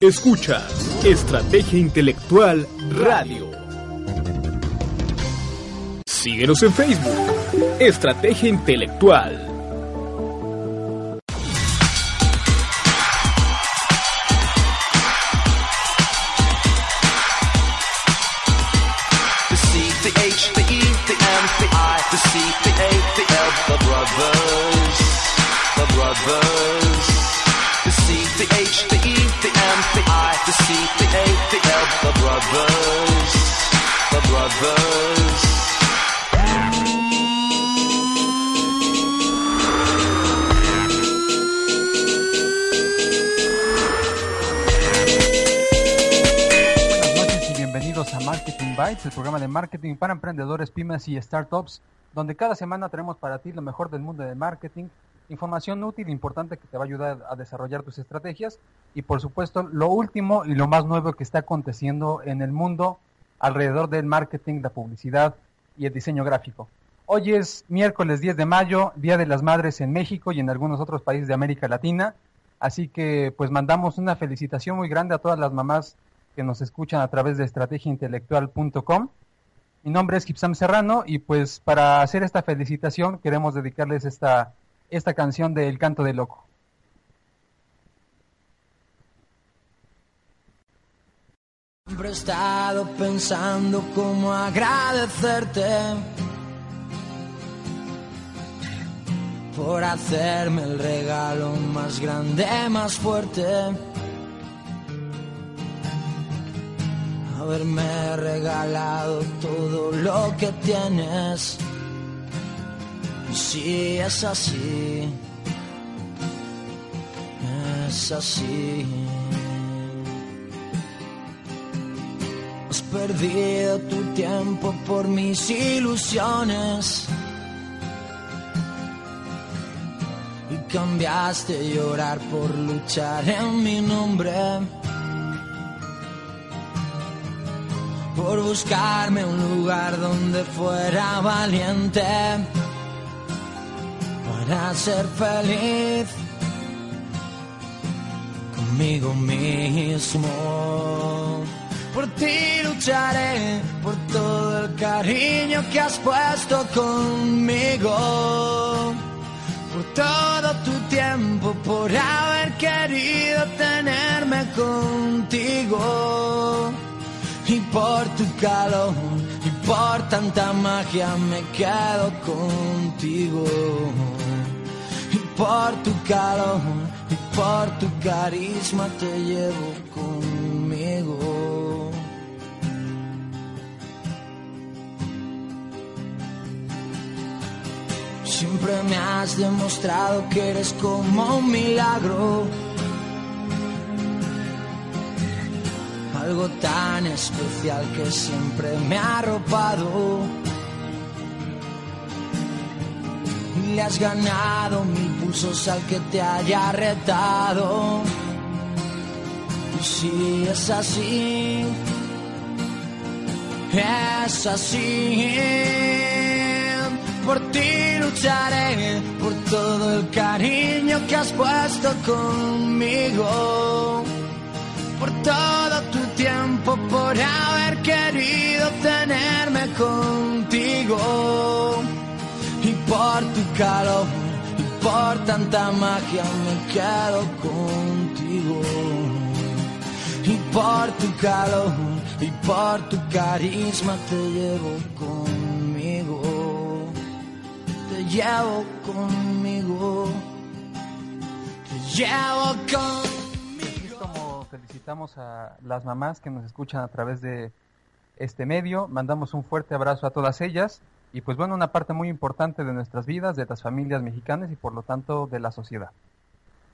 Escucha Estrategia Intelectual Radio. Síguenos en Facebook. Estrategia Intelectual. The C, the H, the E, the M, the I, the C, the A, the L, the brothers, the brothers. Buenas noches y bienvenidos a Marketing Bytes, el programa de marketing para emprendedores, pymes y startups, donde cada semana tenemos para ti lo mejor del mundo del marketing, información útil e importante que te va a ayudar a desarrollar tus estrategias y por supuesto lo último y lo más nuevo que está aconteciendo en el mundo alrededor del marketing, la publicidad y el diseño gráfico. Hoy es miércoles 10 de mayo, Día de las Madres en México y en algunos otros países de América Latina. Así que pues mandamos una felicitación muy grande a todas las mamás que nos escuchan a través de estrategiaintelectual.com. Mi nombre es Gipsam Serrano y pues para hacer esta felicitación queremos dedicarles esta, esta canción de El Canto del Loco. Siempre he estado pensando cómo agradecerte por hacerme el regalo más grande, más fuerte. Haberme regalado todo lo que tienes. Si es así, es así. Has perdido tu tiempo por mis ilusiones. Y cambiaste llorar por luchar en mi nombre. Por buscarme un lugar donde fuera valiente. Para ser feliz conmigo mismo. Por ti lucharé, por todo el cariño que has puesto conmigo. Por todo tu tiempo, por haber querido tenerme contigo. Y por tu calor, y por tanta magia me quedo contigo. Por tu calor, y por tu carisma te llevo conmigo. Siempre me has demostrado que eres como un milagro. Algo tan especial que siempre me ha arropado. Le has ganado mil pulsos al que te haya retado. Y si es así, es así. Por ti lucharé, por todo el cariño que has puesto conmigo. Por todo tu tiempo, por haber querido tenerme contigo. Por tu calor, y por tanta magia me quedo contigo. Y por tu calor, y por tu carisma te llevo conmigo te llevo conmigo, te llevo es como felicitamos a las mamás que nos escuchan a través de este medio. Mandamos un fuerte abrazo a todas ellas y pues bueno, una parte muy importante de nuestras vidas, de las familias mexicanas y por lo tanto de la sociedad.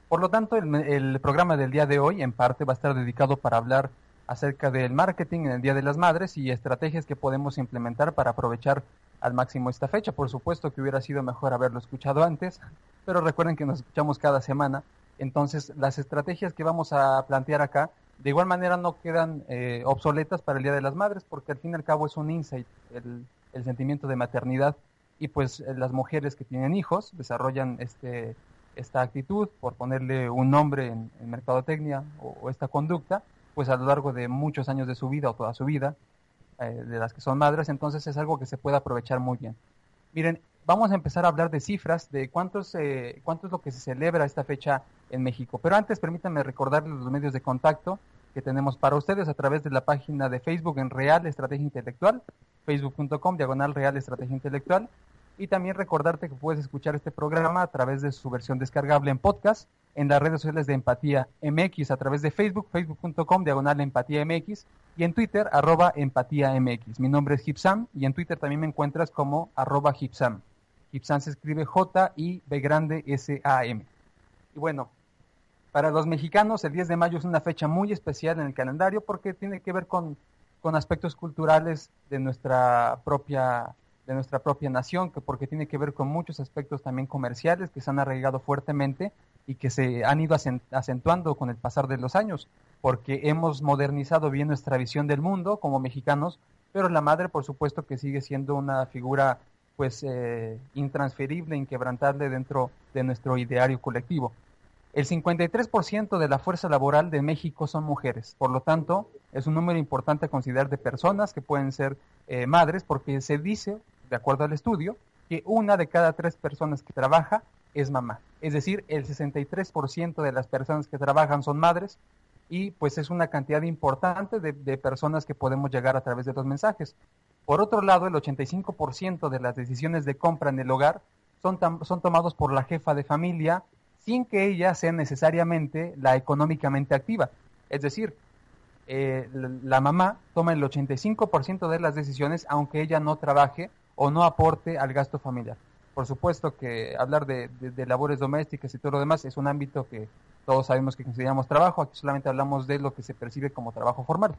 Por lo tanto, el, el programa del día de hoy en parte va a estar dedicado para hablar acerca del marketing en el Día de las Madres y estrategias que podemos implementar para aprovechar al máximo esta fecha. Por supuesto que hubiera sido mejor haberlo escuchado antes, pero recuerden que nos escuchamos cada semana. Entonces, las estrategias que vamos a plantear acá, de igual manera no quedan eh, obsoletas para el Día de las Madres, porque al fin y al cabo es un insight, el, el sentimiento de maternidad, y pues eh, las mujeres que tienen hijos desarrollan este esta actitud, por ponerle un nombre en, en mercadotecnia o, o, esta conducta, pues a lo largo de muchos años de su vida o toda su vida, eh, de las que son madres, entonces es algo que se puede aprovechar muy bien. Miren, vamos a empezar a hablar de cifras, de cuántos, eh, cuánto es lo que se celebra esta fecha en México. Pero antes permítanme recordarles los medios de contacto que tenemos para ustedes a través de la página de Facebook en Real Estrategia Intelectual, facebook.com, diagonal Real Estrategia Intelectual. Y también recordarte que puedes escuchar este programa a través de su versión descargable en podcast, en las redes sociales de Empatía MX, a través de Facebook, facebook.com, diagonal Empatía MX, y en Twitter, arroba Empatía MX. Mi nombre es Gipsam, y en Twitter también me encuentras como arroba Gipsam. Gipsam se escribe J-I-B grande S-A-M. Y bueno, para los mexicanos el 10 de mayo es una fecha muy especial en el calendario porque tiene que ver con, con aspectos culturales de nuestra propia de nuestra propia nación, que porque tiene que ver con muchos aspectos también comerciales que se han arraigado fuertemente y que se han ido acentuando con el pasar de los años, porque hemos modernizado bien nuestra visión del mundo como mexicanos, pero la madre por supuesto que sigue siendo una figura pues eh, intransferible, inquebrantable dentro de nuestro ideario colectivo. El 53% de la fuerza laboral de México son mujeres, por lo tanto, es un número importante a considerar de personas que pueden ser eh, madres, porque se dice, de acuerdo al estudio, que una de cada tres personas que trabaja es mamá. Es decir, el 63% de las personas que trabajan son madres y pues es una cantidad importante de, personas que podemos llegar a través de los mensajes. Por otro lado, el 85% de las decisiones de compra en el hogar son, son tomados por la jefa de familia sin que ella sea necesariamente la económicamente activa. Es decir, eh, la mamá toma el 85% de las decisiones aunque ella no trabaje o no aporte al gasto familiar. Por supuesto que hablar de, de, de, labores domésticas y todo lo demás es un ámbito que todos sabemos que consideramos trabajo, aquí solamente hablamos de lo que se percibe como trabajo formal.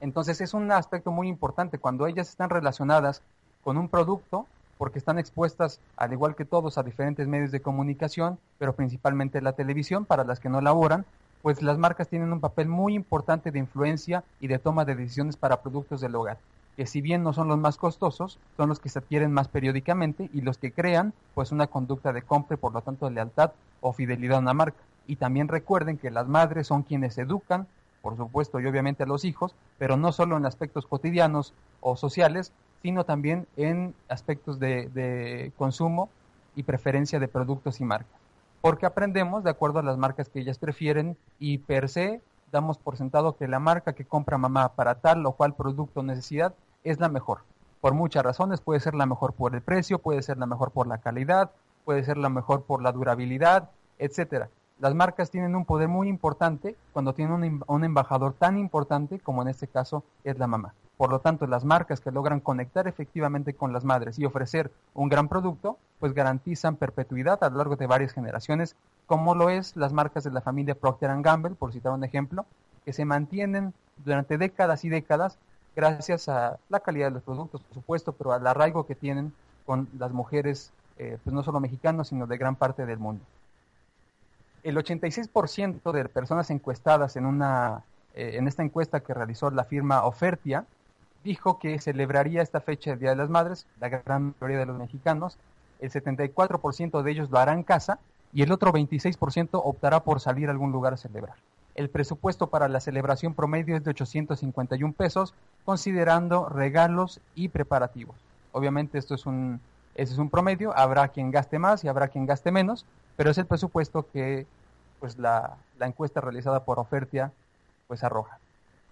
Entonces es un aspecto muy importante cuando ellas están relacionadas con un producto, porque están expuestas, al igual que todos, a diferentes medios de comunicación, pero principalmente la televisión, para las que no laboran, pues las marcas tienen un papel muy importante de influencia y de toma de decisiones para productos del hogar, que si bien no son los más costosos, son los que se adquieren más periódicamente y los que crean pues una conducta de compra y por lo tanto de lealtad o fidelidad a una marca. Y también recuerden que las madres son quienes educan, por supuesto, y obviamente a los hijos, pero no solo en aspectos cotidianos o sociales, sino también en aspectos de, consumo y preferencia de productos y marcas porque aprendemos de acuerdo a las marcas que ellas prefieren y per se damos por sentado que la marca que compra mamá para tal o cual producto o necesidad es la mejor. Por muchas razones, puede ser la mejor por el precio, puede ser la mejor por la calidad, puede ser la mejor por la durabilidad, etcétera. Las marcas tienen un poder muy importante cuando tienen un, un embajador tan importante como en este caso es la mamá. Por lo tanto, las marcas que logran conectar efectivamente con las madres y ofrecer un gran producto, pues garantizan perpetuidad a lo largo de varias generaciones, como lo es las marcas de la familia Procter Gamble, por citar un ejemplo, que se mantienen durante décadas y décadas gracias a la calidad de los productos, por supuesto, pero al arraigo que tienen con las mujeres, eh, pues no solo mexicanas, sino de gran parte del mundo. El 86% de personas encuestadas en, una, eh, en esta encuesta que realizó la firma Ofertia, dijo que celebraría esta fecha del Día de las Madres, la gran mayoría de los mexicanos, el 74% de ellos lo hará en casa y el otro 26% optará por salir a algún lugar a celebrar. El presupuesto para la celebración promedio es de 851 pesos, considerando regalos y preparativos. Obviamente esto es un, ese es un promedio, habrá quien gaste más y habrá quien gaste menos, pero es el presupuesto que pues la, la encuesta realizada por Ofertia pues arroja.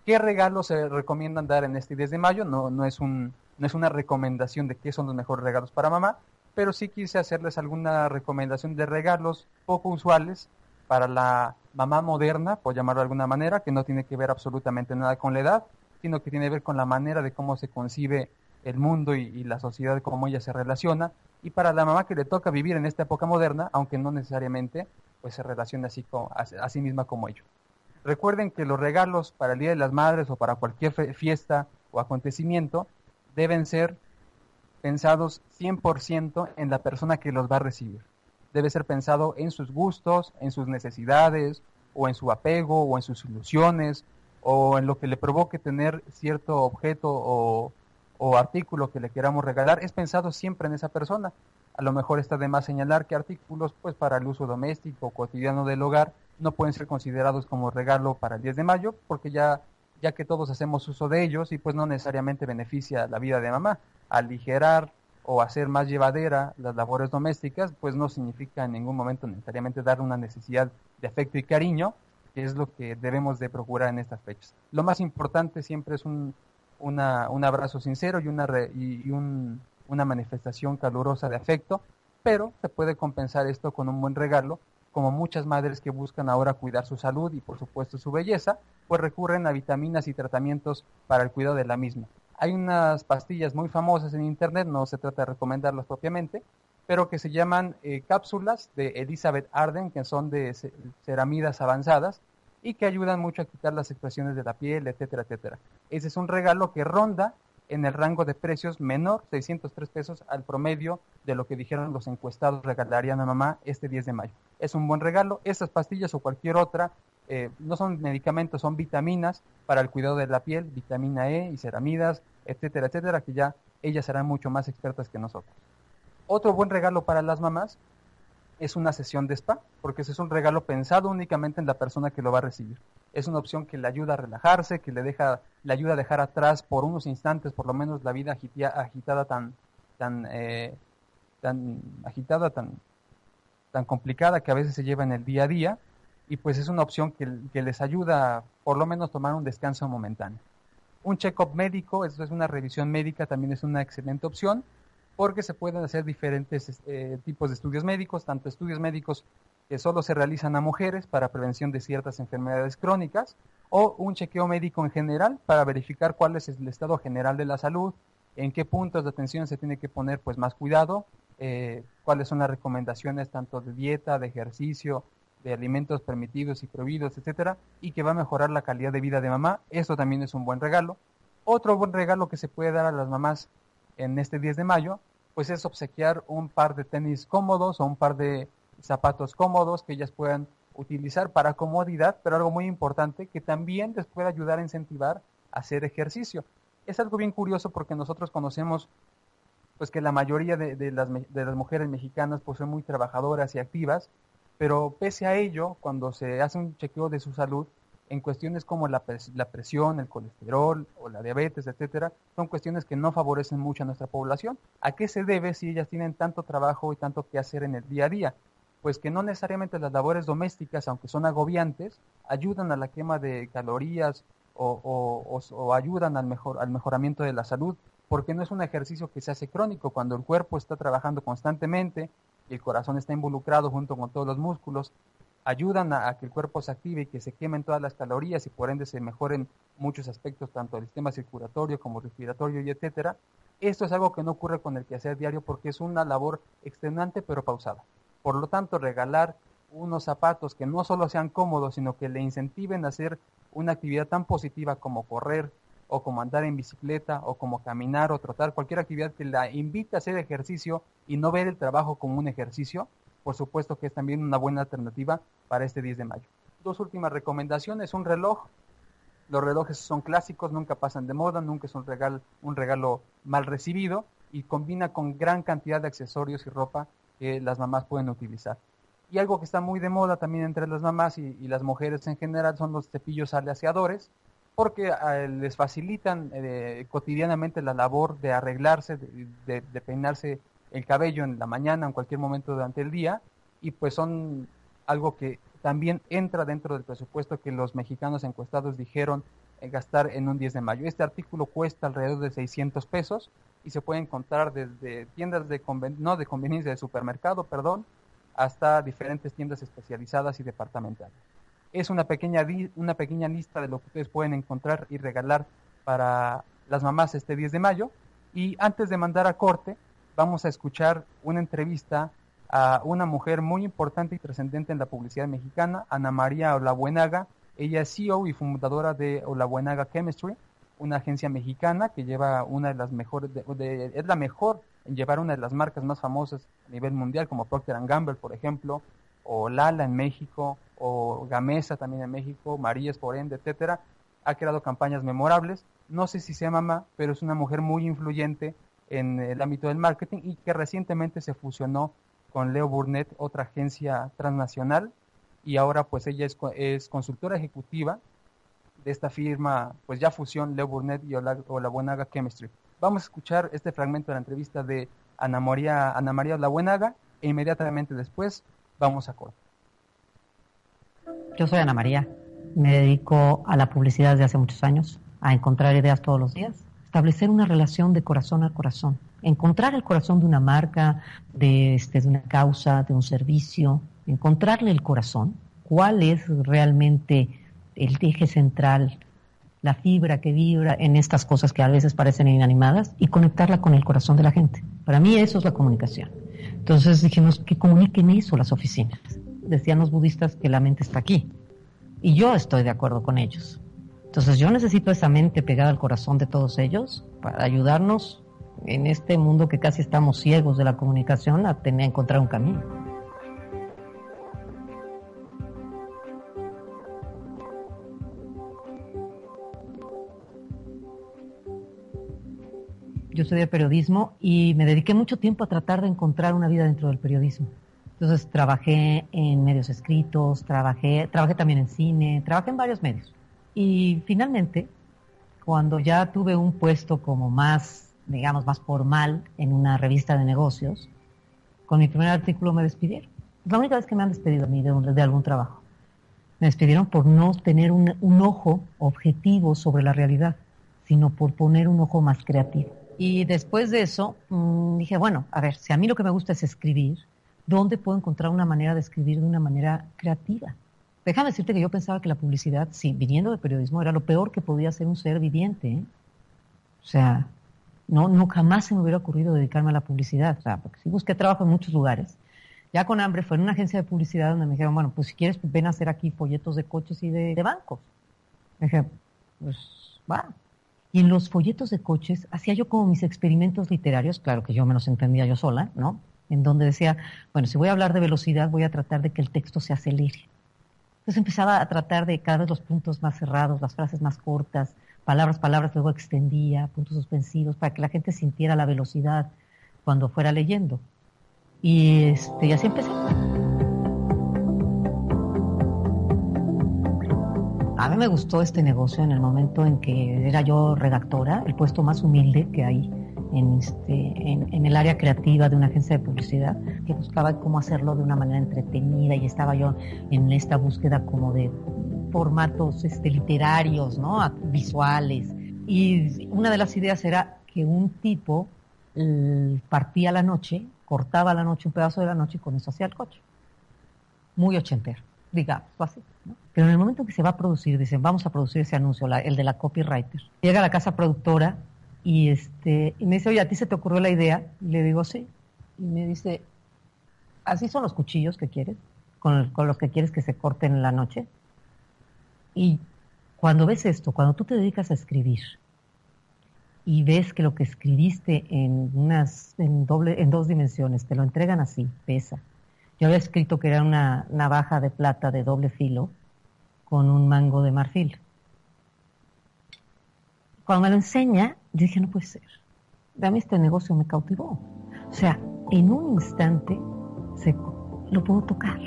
¿Qué regalos se recomiendan dar en este 10 de mayo? No, no, es un, no es una recomendación de qué son los mejores regalos para mamá, pero sí quise hacerles alguna recomendación de regalos poco usuales para la mamá moderna, por llamarlo de alguna manera, que no tiene que ver absolutamente nada con la edad, sino que tiene que ver con la manera de cómo se concibe el mundo y, la sociedad, cómo ella se relaciona, y para la mamá que le toca vivir en esta época moderna, aunque no necesariamente pues se relaciona así, con, a, a sí misma como ellos. Recuerden que los regalos para el Día de las Madres o para cualquier fiesta o acontecimiento deben ser pensados 100% en la persona que los va a recibir. Debe ser pensado en sus gustos, en sus necesidades, o en su apego, o en sus ilusiones, o en lo que le provoque tener cierto objeto o, artículo que le queramos regalar. Es pensado siempre en esa persona. A lo mejor está de más señalar que artículos pues para el uso doméstico cotidiano del hogar no pueden ser considerados como regalo para el 10 de mayo porque ya ya que todos hacemos uso de ellos y pues no necesariamente beneficia la vida de mamá. Aligerar o hacer más llevadera las labores domésticas, pues no significa en ningún momento necesariamente dar una necesidad de afecto y cariño, que es lo que debemos de procurar en estas fechas. Lo más importante siempre es un, un abrazo sincero y, una, y, un, una manifestación calurosa de afecto, pero se puede compensar esto con un buen regalo, como muchas madres que buscan ahora cuidar su salud y por supuesto su belleza, pues recurren a vitaminas y tratamientos para el cuidado de la misma. Hay unas pastillas muy famosas en internet, no se trata de recomendarlas propiamente, pero que se llaman eh, cápsulas de Elizabeth Arden, que son de ceramidas avanzadas y que ayudan mucho a quitar las expresiones de la piel, etcétera, etcétera. Ese es un regalo que ronda en el rango de precios menor, 603 pesos al promedio de lo que dijeron los encuestados regalarían a mamá este 10 de mayo. Es un buen regalo. Estas pastillas o cualquier otra eh, no son medicamentos, son vitaminas para el cuidado de la piel, vitamina E y ceramidas, etcétera, etcétera, que ya ellas serán mucho más expertas que nosotros. Otro buen regalo para las mamás es una sesión de spa, porque ese es un regalo pensado únicamente en la persona que lo va a recibir. Es una opción que le ayuda a relajarse, que le deja, le ayuda a dejar atrás por unos instantes, por lo menos la vida agitada tan, tan, eh, tan agitada, tan, tan complicada que a veces se lleva en el día a día, y pues es una opción que, que les ayuda a por lo menos tomar un descanso momentáneo. Un check-up médico, eso es una revisión médica, también es una excelente opción porque se pueden hacer diferentes eh, tipos de estudios médicos, tanto estudios médicos que solo se realizan a mujeres para prevención de ciertas enfermedades crónicas, o un chequeo médico en general para verificar cuál es el estado general de la salud, en qué puntos de atención se tiene que poner pues más cuidado, eh, cuáles son las recomendaciones tanto de dieta, de ejercicio, de alimentos permitidos y prohibidos, etcétera, y que va a mejorar la calidad de vida de mamá. Esto también es un buen regalo. Otro buen regalo que se puede dar a las mamás en este 10 de mayo, pues es obsequiar un par de tenis cómodos o un par de zapatos cómodos que ellas puedan utilizar para comodidad, pero algo muy importante que también les puede ayudar a incentivar a hacer ejercicio. Es algo bien curioso porque nosotros conocemos pues que la mayoría de, las, de las mujeres mexicanas pues son muy trabajadoras y activas, pero pese a ello, cuando se hace un chequeo de su salud, en cuestiones como la, la, presión, el colesterol o la diabetes, etcétera, son cuestiones que no favorecen mucho a nuestra población. ¿A qué se debe si ellas tienen tanto trabajo y tanto que hacer en el día a día? Pues que no necesariamente las labores domésticas, aunque son agobiantes, ayudan a la quema de calorías o, ayudan al, mejor, al mejoramiento de la salud, porque no es un ejercicio que se hace crónico, cuando el cuerpo está trabajando constantemente el corazón está involucrado junto con todos los músculos, ayudan a, que el cuerpo se active y que se quemen todas las calorías y por ende se mejoren muchos aspectos, tanto del sistema circulatorio como respiratorio y etcétera. Esto es algo que no ocurre con el quehacer diario porque es una labor extenuante pero pausada. Por lo tanto, regalar unos zapatos que no solo sean cómodos, sino que le incentiven a hacer una actividad tan positiva como correr o como andar en bicicleta o como caminar o trotar, cualquier actividad que la invite a hacer ejercicio y no ver el trabajo como un ejercicio, por supuesto que es también una buena alternativa para este 10 de mayo. Dos últimas recomendaciones, un reloj. Los relojes son clásicos, nunca pasan de moda, nunca es un regalo, un regalo mal recibido y combina con gran cantidad de accesorios y ropa que las mamás pueden utilizar. Y algo que está muy de moda también entre las mamás y, las mujeres en general son los cepillos aleaciadores, porque eh, les facilitan eh, cotidianamente la labor de arreglarse, de, peinarse el cabello en la mañana, en cualquier momento durante el día, y pues son algo que también entra dentro del presupuesto que los mexicanos encuestados dijeron eh, gastar en un 10 de mayo. Este artículo cuesta alrededor de 600 pesos y se puede encontrar desde tiendas de no de conveniencia de supermercado, perdón, hasta diferentes tiendas especializadas y departamentales. Es una pequeña una pequeña lista de lo que ustedes pueden encontrar y regalar para las mamás este 10 de mayo y antes de mandar a corte vamos a escuchar una entrevista a una mujer muy importante y trascendente en la publicidad mexicana, Ana María Olabuenaga. Ella es CEO y fundadora de Olabuenaga Chemistry, una agencia mexicana que lleva una de las mejores, es la mejor en llevar una de las marcas más famosas a nivel mundial, como Procter Gamble, por ejemplo, o Lala en México, o Gamesa también en México, Marías por ende, etcétera. Ha creado campañas memorables. No sé si sea mamá, pero es una mujer muy influyente en el ámbito del marketing y que recientemente se fusionó con Leo Burnett, otra agencia transnacional, y ahora pues ella es, es consultora ejecutiva de esta firma, pues ya fusión Leo Burnett y Olabuenaga Chemistry. Vamos a escuchar este fragmento de la entrevista de Ana María, Ana María Olabuenaga e inmediatamente después vamos a cortar. Yo soy Ana María, me dedico a la publicidad desde hace muchos años, a encontrar ideas todos los días, establecer una relación de corazón a corazón, encontrar el corazón de una marca, de, este, de una causa, de un servicio, encontrarle el corazón, cuál es realmente el eje central, la fibra que vibra en estas cosas que a veces parecen inanimadas y conectarla con el corazón de la gente. Para mí eso es la comunicación. Entonces dijimos que comuniquen eso las oficinas. Decían los budistas que la mente está aquí. Y yo estoy de acuerdo con ellos. Entonces yo necesito esa mente pegada al corazón de todos ellos para ayudarnos en este mundo que casi estamos ciegos de la comunicación a tener encontrar un camino. yo estudié periodismo y me dediqué mucho tiempo a tratar de encontrar una vida dentro del periodismo. Entonces trabajé en medios escritos, trabajé, trabajé también en cine, trabajé en varios medios. Y finalmente, cuando ya tuve un puesto como más, digamos, más formal en una revista de negocios, con mi primer artículo me despidieron. Es la única vez que me han despedido a mí de, algún trabajo. Me despidieron por no tener un, ojo objetivo sobre la realidad, sino por poner un ojo más creativo. Y después de eso mmm, dije, bueno, a ver, si a mí lo que me gusta es escribir, ¿dónde puedo encontrar una manera de escribir de una manera creativa? Déjame decirte que yo pensaba que la publicidad, sí, viniendo de periodismo, era lo peor que podía ser un ser viviente. ¿eh? O sea, no, no jamás se me hubiera ocurrido dedicarme a la publicidad. O sea, porque sí busqué trabajo en muchos lugares. Ya con hambre fue en una agencia de publicidad donde me dijeron, bueno, pues si quieres, ven a hacer aquí folletos de coches y de, de bancos. Me dije, pues va, y en los folletos de coches hacía yo como mis experimentos literarios, claro que yo me los entendía yo sola, ¿no? En donde decía, bueno, si voy a hablar de velocidad, voy a tratar de que el texto se acelere. Entonces empezaba a tratar de cada vez los puntos más cerrados, las frases más cortas, palabras, palabras, luego extendía, puntos suspensivos, para que la gente sintiera la velocidad cuando fuera leyendo. Y, este, y así empecé. A mí me gustó este negocio en el momento en que era yo redactora, el puesto más humilde que hay en, este, en, en, el área creativa de una agencia de publicidad, que buscaba cómo hacerlo de una manera entretenida y estaba yo en esta búsqueda como de formatos este, literarios, visuales. Y una de las ideas era que un tipo partía la noche, cortaba la noche, un pedazo de la noche y con eso hacía el coche. Muy ochentero, digamos, así. ¿no? Pero en el momento que se va a producir, dicen, vamos a producir ese anuncio, el de la copywriter. Llega a la casa productora y, este, y me dice, oye, ¿a ti se te ocurrió la idea? Y le digo, sí. Y me dice, ¿así son los cuchillos que quieres? ¿Con, con los que quieres que se corten en la noche? Y cuando ves esto, cuando tú te dedicas a escribir y ves que lo que escribiste en, unas, en, doble, en dos dimensiones, te lo entregan así, pesa. Yo había escrito que era una navaja de plata de doble filo con un mango de marfil. Cuando me lo enseña, yo dije, no puede ser. A mí este negocio me cautivó. O sea, en un instante se, lo puedo tocar.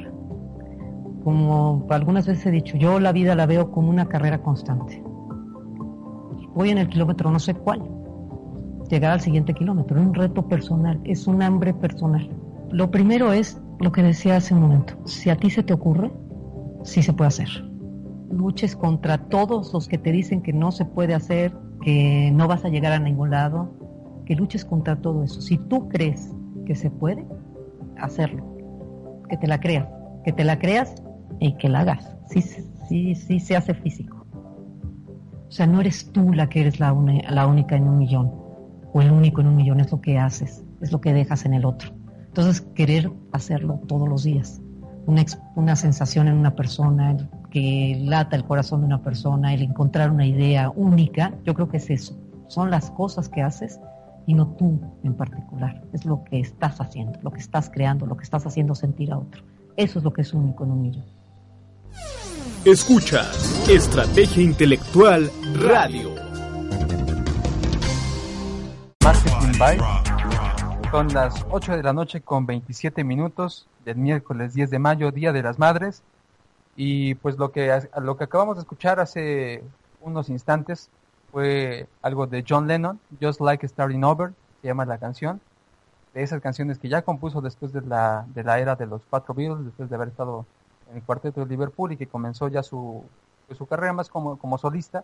Como algunas veces he dicho, yo la vida la veo como una carrera constante. Voy en el kilómetro no sé cuál. Llegar al siguiente kilómetro, es un reto personal, es un hambre personal. Lo primero es lo que decía hace un momento. Si a ti se te ocurre, sí se puede hacer luches contra todos los que te dicen que no se puede hacer, que no vas a llegar a ningún lado, que luches contra todo eso. Si tú crees que se puede, hacerlo, que te la creas, que te la creas y que la hagas. Sí, sí, sí se hace físico. O sea, no eres tú la que eres la, la única en un millón o el único en un millón, es lo que haces, es lo que dejas en el otro. Entonces, querer hacerlo todos los días, una, una sensación en una persona, que lata el corazón de una persona, el encontrar una idea única, yo creo que es eso. Son las cosas que haces y no tú en particular. Es lo que estás haciendo, lo que estás creando, lo que estás haciendo sentir a otro. Eso es lo que es único en un millón. Escucha Estrategia Intelectual Radio. Marketing Byte. Son las 8 de la noche con 27 minutos del miércoles 10 de mayo, Día de las Madres. Y pues lo que, lo que acabamos de escuchar hace unos instantes fue algo de John Lennon, Just Like Starting Over, se llama la canción. De esas canciones que ya compuso después de la, de la era de los cuatro Beatles, después de haber estado en el cuarteto de Liverpool y que comenzó ya su, pues, su carrera más como, como solista.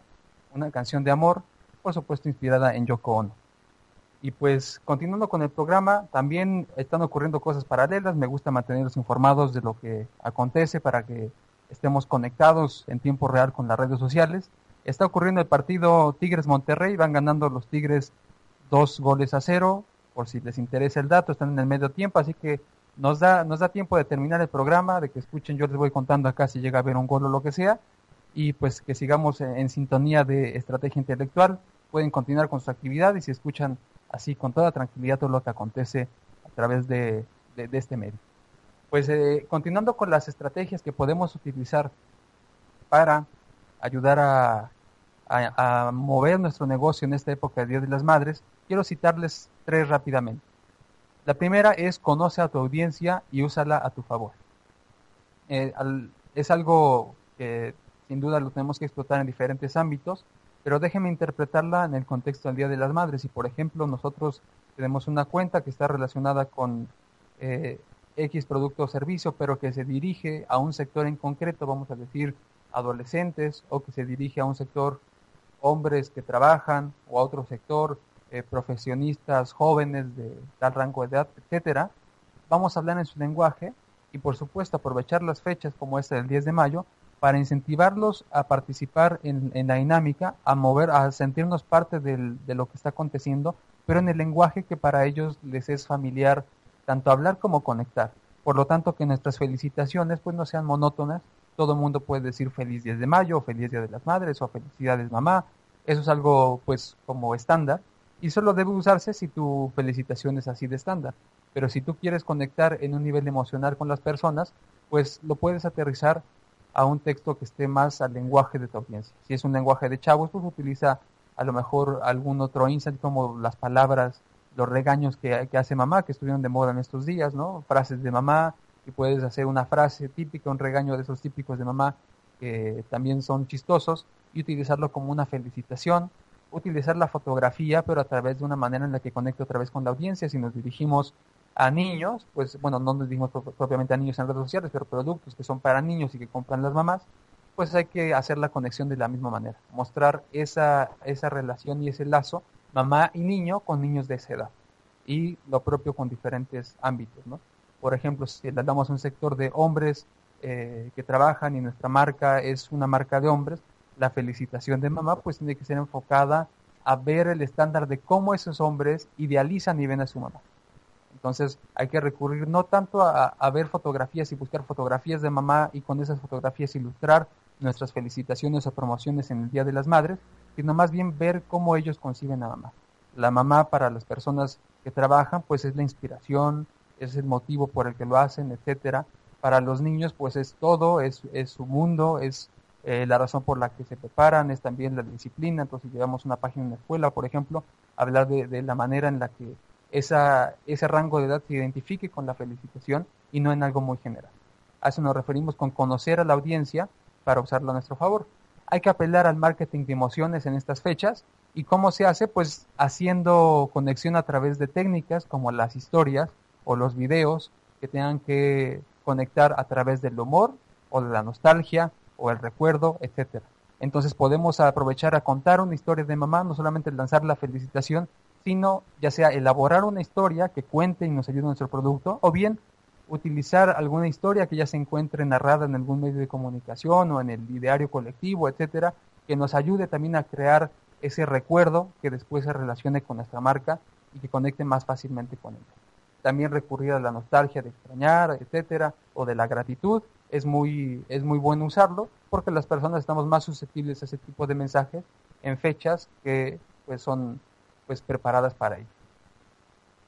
Una canción de amor, por supuesto inspirada en Yoko Ono. Y pues continuando con el programa, también están ocurriendo cosas paralelas, me gusta mantenerlos informados de lo que acontece para que estemos conectados en tiempo real con las redes sociales. Está ocurriendo el partido Tigres Monterrey, van ganando los Tigres dos goles a cero, por si les interesa el dato, están en el medio tiempo, así que nos da, nos da tiempo de terminar el programa, de que escuchen, yo les voy contando acá si llega a haber un gol o lo que sea, y pues que sigamos en, sintonía de estrategia intelectual, pueden continuar con su actividad y si escuchan así con toda tranquilidad todo lo que acontece a través de, de este medio. Pues eh, continuando con las estrategias que podemos utilizar para ayudar a, mover nuestro negocio en esta época de Día de las Madres, quiero citarles tres rápidamente. La primera es conoce a tu audiencia y úsala a tu favor. Eh, es algo que sin duda lo tenemos que explotar en diferentes ámbitos, pero déjenme interpretarla en el contexto del Día de las Madres. Si, por ejemplo, nosotros tenemos una cuenta que está relacionada con eh, X producto o servicio, pero que se dirige a un sector en concreto, vamos a decir adolescentes, o que se dirige a un sector hombres que trabajan, o a otro sector eh, profesionistas jóvenes de tal rango de edad, etcétera, vamos a hablar en su lenguaje y, por supuesto, aprovechar las fechas como esta del 10 de mayo para incentivarlos a participar en, en, la dinámica, a mover, a sentirnos parte de lo que está aconteciendo, pero en el lenguaje que para ellos les es familiar, tanto hablar como conectar. Por lo tanto, que nuestras felicitaciones pues no sean monótonas, todo el mundo puede decir feliz 10 de mayo, o feliz día de las madres, o felicidades mamá, eso es algo pues como estándar, y solo debe usarse si tu felicitación es así de estándar. Pero si tú quieres conectar en un nivel emocional con las personas, pues lo puedes aterrizar a un texto que esté más al lenguaje de tu audiencia. Si es un lenguaje de chavos, pues utiliza a lo mejor algún otro insight como las palabras, los regaños que, hace mamá, que estuvieron de moda en estos días, ¿no? Frases de mamá, y puedes hacer una frase típica, un regaño de esos típicos de mamá que también son chistosos, y utilizarlo como una felicitación, utilizar la fotografía, pero a través de una manera en la que conecte otra vez con la audiencia. Si nos dirigimos a niños, pues bueno, no nos dirigimos propiamente a niños en redes sociales, pero productos que son para niños y que compran las mamás, pues hay que hacer la conexión de la misma manera, mostrar esa, esa relación y ese lazo mamá y niño con niños de esa edad. Y lo propio con diferentes ámbitos, ¿no? Por ejemplo, si le damos un sector de hombres eh, que trabajan y nuestra marca es una marca de hombres, la felicitación de mamá pues tiene que ser enfocada a ver el estándar de cómo esos hombres idealizan y ven a su mamá. Entonces hay que recurrir no tanto a, a, ver fotografías y buscar fotografías de mamá y con esas fotografías ilustrar nuestras felicitaciones o promociones en el Día de las Madres, sino más bien ver cómo ellos conciben a mamá. La mamá para las personas que trabajan pues es la inspiración, es el motivo por el que lo hacen, etcétera. Para los niños pues es todo, es, es su mundo, es eh, la razón por la que se preparan, es también la disciplina. Entonces, si llevamos una página en la escuela, por ejemplo, hablar de, de la manera en la que esa, ese rango de edad se identifique con la felicitación y no en algo muy general. A eso nos referimos con conocer a la audiencia para usarlo a nuestro favor. Hay que apelar al marketing de emociones en estas fechas y cómo se hace, pues haciendo conexión a través de técnicas como las historias o los videos que tengan que conectar a través del humor o de la nostalgia o el recuerdo, etcétera. Entonces podemos aprovechar a contar una historia de mamá, no solamente lanzar la felicitación, sino ya sea elaborar una historia que cuente y nos ayude en nuestro producto, o bien utilizar alguna historia que ya se encuentre narrada en algún medio de comunicación o en el ideario colectivo, etcétera, que nos ayude también a crear ese recuerdo que después se relacione con nuestra marca y que conecte más fácilmente con ella. También recurrir a la nostalgia de extrañar, etcétera, o de la gratitud, es muy, es muy bueno usarlo porque las personas estamos más susceptibles a ese tipo de mensajes en fechas que pues son pues preparadas para ello.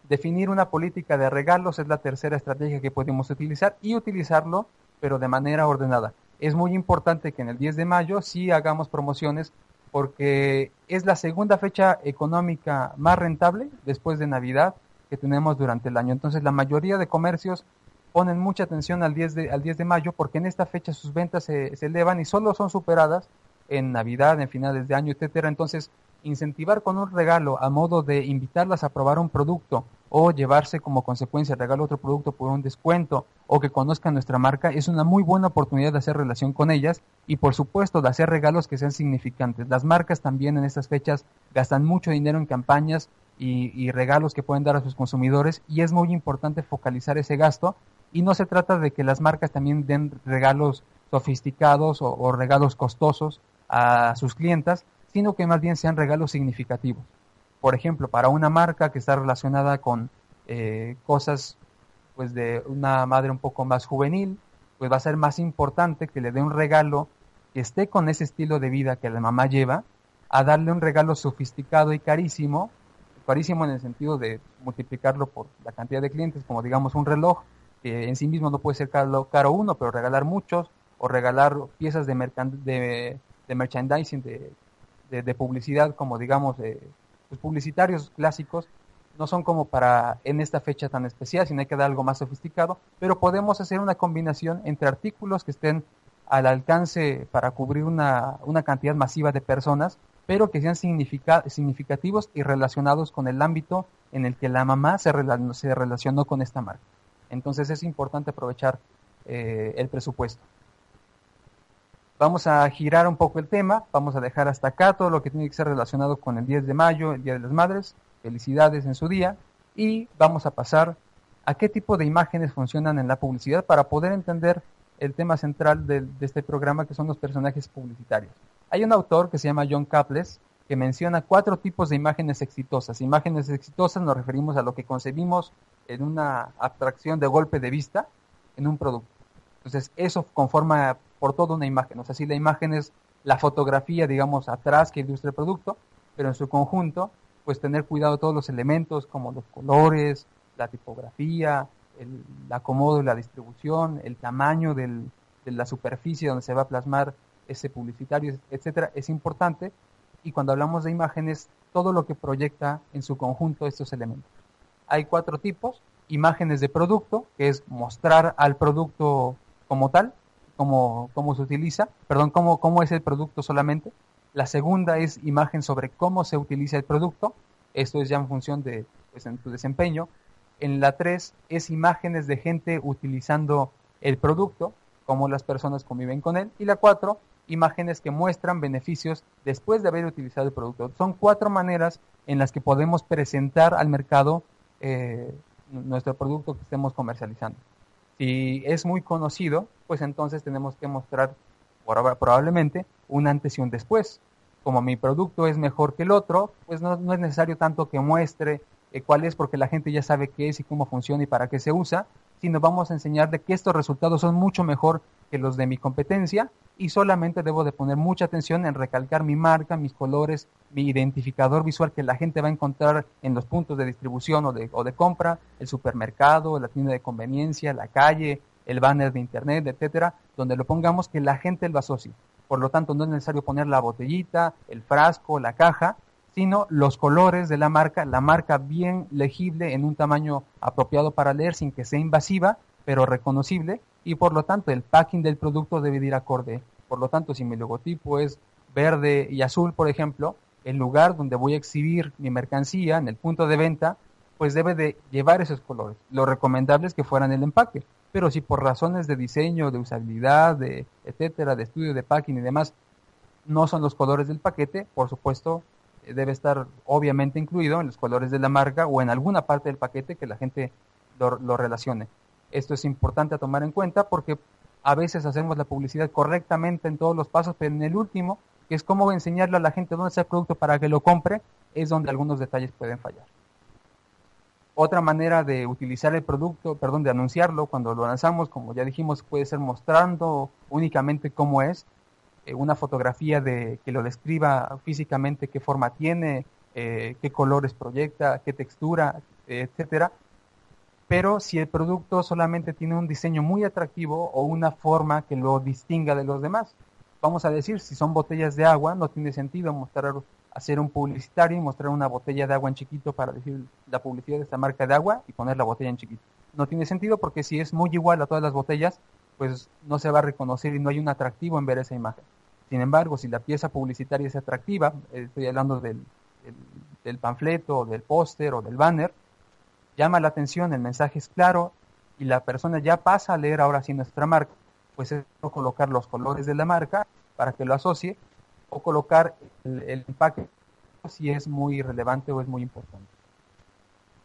Definir una política de regalos es la tercera estrategia que podemos utilizar y utilizarlo pero de manera ordenada. Es muy importante que en el 10 de mayo sí hagamos promociones porque es la segunda fecha económica más rentable después de Navidad que tenemos durante el año. Entonces la mayoría de comercios ponen mucha atención al 10 de, al 10 de mayo porque en esta fecha sus ventas se, se elevan y solo son superadas en Navidad, en finales de año, etcétera. Entonces, incentivar con un regalo a modo de invitarlas a probar un producto o llevarse como consecuencia regalo otro producto por un descuento o que conozcan nuestra marca es una muy buena oportunidad de hacer relación con ellas y por supuesto de hacer regalos que sean significantes. Las marcas también en estas fechas gastan mucho dinero en campañas y, y regalos que pueden dar a sus consumidores y es muy importante focalizar ese gasto y no se trata de que las marcas también den regalos sofisticados o, o regalos costosos a sus clientas, sino que más bien sean regalos significativos. Por ejemplo, para una marca que está relacionada con eh, cosas pues de una madre un poco más juvenil, pues va a ser más importante que le dé un regalo que esté con ese estilo de vida que la mamá lleva, a darle un regalo sofisticado y carísimo, carísimo en el sentido de multiplicarlo por la cantidad de clientes, como digamos un reloj, que en sí mismo no puede ser caro, uno, pero regalar muchos, o regalar piezas de, de, de merchandising, de, de, publicidad, como digamos, de, pues publicitarios clásicos, no son como para en esta fecha tan especial, sino hay que dar algo más sofisticado, pero podemos hacer una combinación entre artículos que estén al alcance para cubrir una, una cantidad masiva de personas, pero que sean significa, significativos y relacionados con el ámbito en el que la mamá se, se relacionó con esta marca. Entonces es importante aprovechar eh, el presupuesto. Vamos a girar un poco el tema, vamos a dejar hasta acá todo lo que tiene que ser relacionado con el 10 de mayo, el Día de las Madres, felicidades en su día, y vamos a pasar a qué tipo de imágenes funcionan en la publicidad para poder entender el tema central de, este programa que son los personajes publicitarios. Hay un autor que se llama John Caples que menciona cuatro tipos de imágenes exitosas. Imágenes exitosas nos referimos a lo que concebimos en una abstracción de golpe de vista en un producto. Entonces, eso conforma por toda una imagen. O sea, si la imagen es la fotografía, digamos, atrás que ilustra el producto, pero en su conjunto, pues tener cuidado todos los elementos como los colores, la tipografía, el, acomodo y la distribución, el tamaño de la superficie donde se va a plasmar ese publicitario, etcétera, es importante. Y cuando hablamos de imágenes, todo lo que proyecta en su conjunto estos elementos. Hay cuatro tipos. Imágenes de producto, que es mostrar al producto como tal, cómo, cómo se utiliza, perdón, cómo, cómo es el producto solamente. La segunda es imagen sobre cómo se utiliza el producto. Esto es ya en función de pues, tu desempeño. En la tres es imágenes de gente utilizando el producto, cómo las personas conviven con él. Y la cuatro, imágenes que muestran beneficios después de haber utilizado el producto. Son cuatro maneras en las que podemos presentar al mercado eh, nuestro producto que estemos comercializando. Si es muy conocido, pues entonces tenemos que mostrar probablemente un antes y un después. Como mi producto es mejor que el otro, pues no, es necesario tanto que muestre eh, cuál es porque la gente ya sabe qué es y cómo funciona y para qué se usa, sino vamos a enseñarle que estos resultados son mucho mejor que los de mi competencia y solamente debo de poner mucha atención en recalcar mi marca, mis colores, mi identificador visual que la gente va a encontrar en los puntos de distribución o de, o de compra, el supermercado, la tienda de conveniencia, la calle, el banner de internet, etcétera, donde lo pongamos que la gente lo asocie. Por lo tanto, no es necesario poner la botellita, el frasco, la caja, sino los colores de la marca, la marca bien legible en un tamaño apropiado para leer sin que sea invasiva, pero reconocible, y por lo tanto el packing del producto debe ir acorde. Por lo tanto, si mi logotipo es verde y azul, por ejemplo, el lugar donde voy a exhibir mi mercancía, en el punto de venta, pues debe de llevar esos colores. Lo recomendable es que fueran el empaque, pero si por razones de diseño, de usabilidad, de etcétera, de estudio de packing y demás, no son los colores del paquete, por supuesto, debe estar obviamente incluido en los colores de la marca o en alguna parte del paquete que la gente lo, relacione. Esto es importante a tomar en cuenta porque a veces hacemos la publicidad correctamente en todos los pasos, pero en el último, que es cómo enseñarle a la gente dónde está el producto para que lo compre, es donde algunos detalles pueden fallar. Otra manera de utilizar el producto, perdón, de anunciarlo cuando lo lanzamos, como ya dijimos, puede ser mostrando únicamente cómo es, eh, una fotografía de que lo describa físicamente, qué forma tiene, eh, qué colores proyecta, qué textura, etcétera. Pero si el producto solamente tiene un diseño muy atractivo o una forma que lo distinga de los demás, vamos a decir, si son botellas de agua, no tiene sentido mostrar, hacer un publicitario y mostrar una botella de agua en chiquito para decir la publicidad de esta marca de agua y poner la botella en chiquito. No tiene sentido porque si es muy igual a todas las botellas, pues no se va a reconocer y no hay un atractivo en ver esa imagen. Sin embargo, si la pieza publicitaria es atractiva, estoy hablando del, del, panfleto, del póster o del banner, llama la atención, el mensaje es claro y la persona ya pasa a leer ahora sí nuestra marca, pues es colocar los colores de la marca para que lo asocie o colocar el, el empaque si es muy relevante o es muy importante.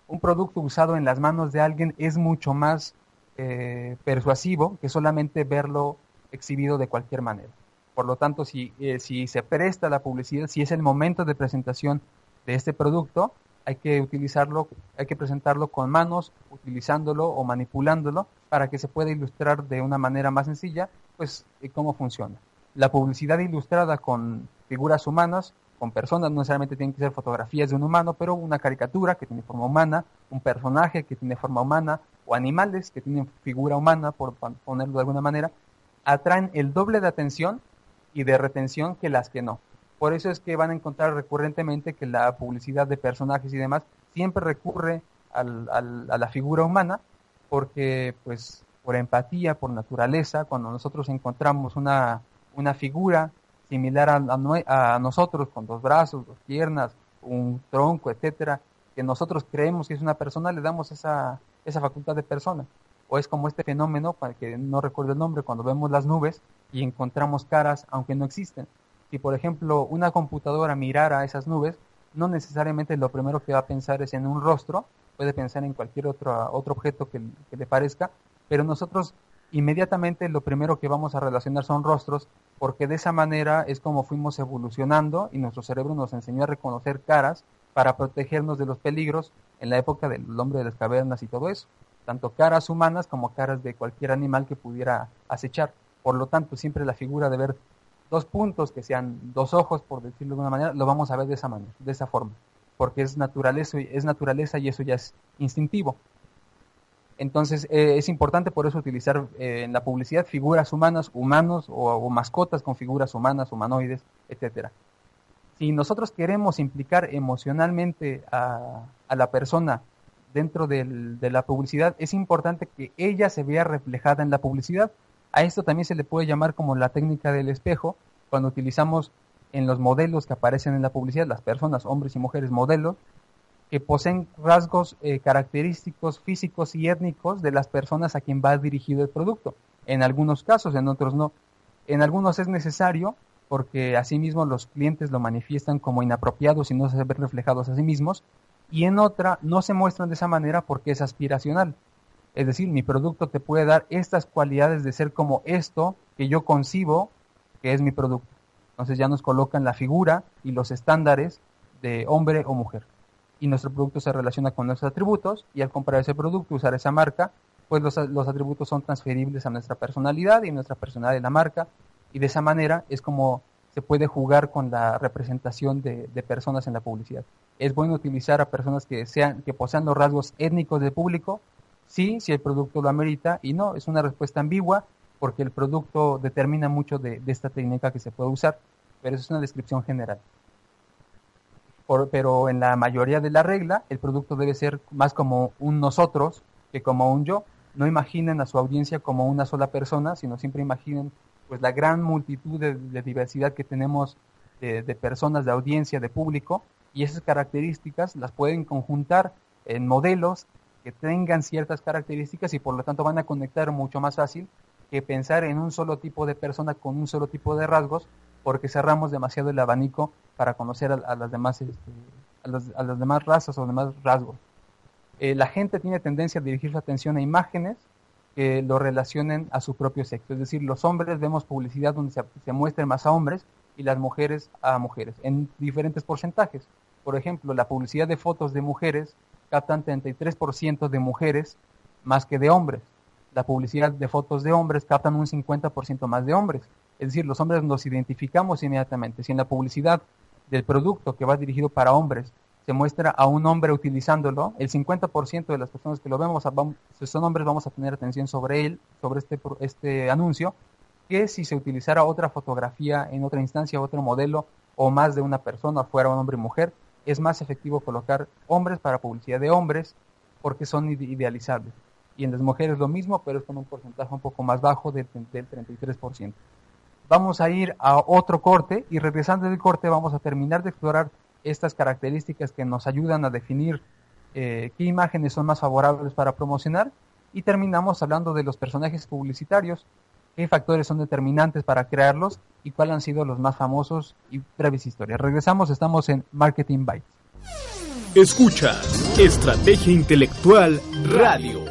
Un producto usado en las manos de alguien es mucho más eh, persuasivo que solamente verlo exhibido de cualquier manera. Por lo tanto, si, eh, si se presta la publicidad, si es el momento de presentación de este producto, hay que utilizarlo, hay que presentarlo con manos, utilizándolo o manipulándolo para que se pueda ilustrar de una manera más sencilla, pues eh, cómo funciona. La publicidad ilustrada con figuras humanas, con personas, no necesariamente tienen que ser fotografías de un humano, pero una caricatura que tiene forma humana, un personaje que tiene forma humana, o animales que tienen figura humana, por ponerlo de alguna manera, atraen el doble de atención y de retención que las que no. Por eso es que van a encontrar recurrentemente que la publicidad de personajes y demás siempre recurre al, a la figura humana, porque pues por empatía, por naturaleza, cuando nosotros encontramos una, una figura similar a, a, nosotros, con dos brazos, dos piernas, un tronco, etcétera, que nosotros creemos que es una persona, le damos esa, esa facultad de persona. O es como este fenómeno, para que no recuerdo el nombre, cuando vemos las nubes y encontramos caras aunque no existen. Si, por ejemplo, una computadora mirara esas nubes, no necesariamente lo primero que va a pensar es en un rostro, puede pensar en cualquier otro, otro objeto que le parezca, pero nosotros inmediatamente lo primero que vamos a relacionar son rostros, porque de esa manera es como fuimos evolucionando y nuestro cerebro nos enseñó a reconocer caras para protegernos de los peligros en la época del hombre de las cavernas y todo eso, tanto caras humanas como caras de cualquier animal que pudiera acechar. Por lo tanto, siempre la figura de ver dos puntos que sean dos ojos, por decirlo de alguna manera, lo vamos a ver de esa manera, de esa forma, porque es naturaleza, es naturaleza y eso ya es instintivo. Entonces eh, es importante por eso utilizar eh, en la publicidad figuras humanas, humanos o, mascotas con figuras humanas, humanoides, etcétera. Si nosotros queremos implicar emocionalmente a, la persona dentro de la publicidad, es importante que ella se vea reflejada en la publicidad. A esto también se le puede llamar como la técnica del espejo, cuando utilizamos en los modelos que aparecen en la publicidad, las personas, hombres y mujeres modelos, que poseen rasgos eh, característicos físicos y étnicos de las personas a quien va dirigido el producto. En algunos casos, en otros no. En algunos es necesario porque asimismo los clientes lo manifiestan como inapropiados y no se ven reflejados a sí mismos. Y en otra no se muestran de esa manera porque es aspiracional. Es decir, mi producto te puede dar estas cualidades de ser como esto que yo concibo que es mi producto. Entonces ya nos colocan la figura y los estándares de hombre o mujer y nuestro producto se relaciona con nuestros atributos y al comprar ese producto, usar esa marca, pues los, los atributos son transferibles a nuestra personalidad y nuestra personalidad de la marca y de esa manera es como se puede jugar con la representación de, personas en la publicidad. Es bueno utilizar a personas que, sean, que posean los rasgos étnicos del público, sí, si el producto lo amerita, y no, es una respuesta ambigua porque el producto determina mucho de, esta técnica que se puede usar, pero eso es una descripción general pero en la mayoría de la regla el producto debe ser más como un nosotros que como un yo. No imaginen a su audiencia como una sola persona, sino siempre imaginen pues la gran multitud de, diversidad que tenemos de, personas, de audiencia, de público, y esas características las pueden conjuntar en modelos que tengan ciertas características y por lo tanto van a conectar mucho más fácil que pensar en un solo tipo de persona con un solo tipo de rasgos porque cerramos demasiado el abanico para conocer a, las demás este, a, las demás razas o demás rasgos. Eh, la gente tiene tendencia a dirigir su atención a imágenes que lo relacionen a su propio sexo. Es decir, los hombres vemos publicidad donde se, se muestren más a hombres y las mujeres a mujeres, en diferentes porcentajes. Por ejemplo, la publicidad de fotos de mujeres captan 33% de mujeres más que de hombres. La publicidad de fotos de hombres captan un 50% más de hombres. Es decir, los hombres nos identificamos inmediatamente. Si en la publicidad del producto que va dirigido para hombres se muestra a un hombre utilizándolo, el 50% de las personas que lo vemos, si son hombres, vamos a tener atención sobre él, sobre este, este anuncio, que si se utilizara otra fotografía en otra instancia, otro modelo o más de una persona, fuera un hombre y mujer, es más efectivo colocar hombres para publicidad de hombres porque son idealizables. Y en las mujeres lo mismo, pero es con un porcentaje un poco más bajo del, del 33%. Vamos a ir a otro corte y regresando del corte vamos a terminar de explorar estas características que nos ayudan a definir eh, qué imágenes son más favorables para promocionar y terminamos hablando de los personajes publicitarios, qué factores son determinantes para crearlos y cuáles han sido los más famosos y breves historias. Regresamos, estamos en Marketing Bytes. Escucha Estrategia Intelectual Radio.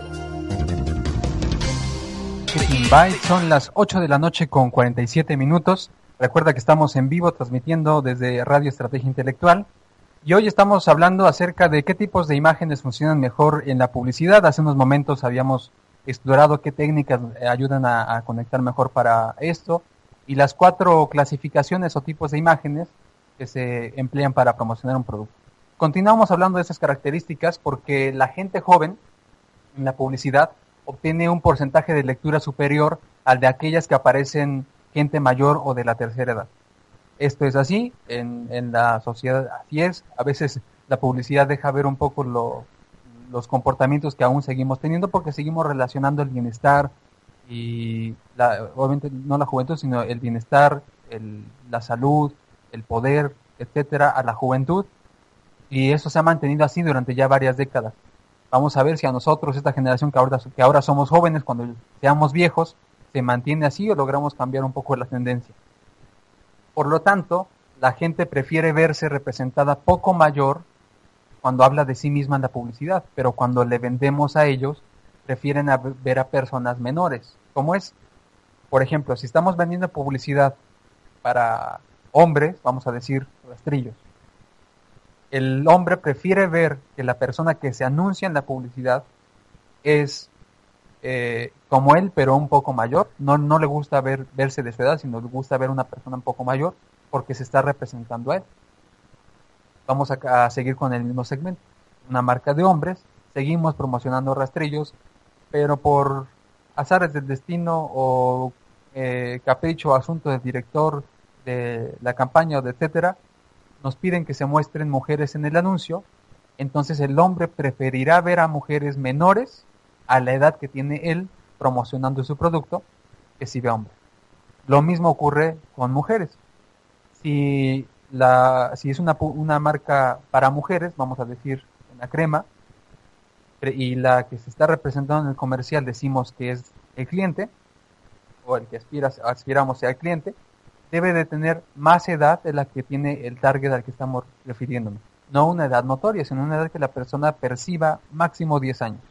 Marketing Bytes son las 8 de la noche con 47 minutos. Recuerda que estamos en vivo transmitiendo desde Radio Estrategia Intelectual y hoy estamos hablando acerca de qué tipos de imágenes funcionan mejor en la publicidad. Hace unos momentos habíamos explorado qué técnicas eh, ayudan a, conectar mejor para esto y las cuatro clasificaciones o tipos de imágenes que se emplean para promocionar un producto. Continuamos hablando de esas características porque la gente joven en la publicidad obtiene un porcentaje de lectura superior al de aquellas que aparecen gente mayor o de la tercera edad. Esto es así, en, en la sociedad así es. A veces la publicidad deja ver un poco los comportamientos que aún seguimos teniendo porque seguimos relacionando el bienestar y la, obviamente no la juventud, sino el bienestar, el, la salud, el poder, etcétera, a la juventud. Y eso se ha mantenido así durante ya varias décadas. Vamos a ver si a nosotros, esta generación que ahora, que ahora somos jóvenes, cuando seamos viejos, se mantiene así o logramos cambiar un poco la tendencia. Por lo tanto, la gente prefiere verse representada poco mayor cuando habla de sí misma en la publicidad, pero cuando le vendemos a ellos, prefieren ver a personas menores. ¿Cómo es? Por ejemplo, si estamos vendiendo publicidad para hombres, vamos a decir rastrillos, el hombre prefiere ver que la persona que se anuncia en la publicidad es eh, como él, pero un poco mayor. No, no le gusta ver, verse de su edad, sino le gusta ver una persona un poco mayor porque se está representando a él. Vamos a, seguir con el mismo segmento. Una marca de hombres, seguimos promocionando rastrillos, pero por azares del destino o eh, capricho o asunto del director de la campaña o de etcétera, nos piden que se muestren mujeres en el anuncio, entonces el hombre preferirá ver a mujeres menores a la edad que tiene él promocionando su producto que si ve hombre. Lo mismo ocurre con mujeres. Si, la, si es una, una marca para mujeres, vamos a decir una crema, y la que se está representando en el comercial decimos que es el cliente, o el que aspira, aspiramos sea el cliente, debe de tener más edad de la que tiene el target al que estamos refiriéndonos. No una edad notoria, sino una edad que la persona perciba máximo 10 años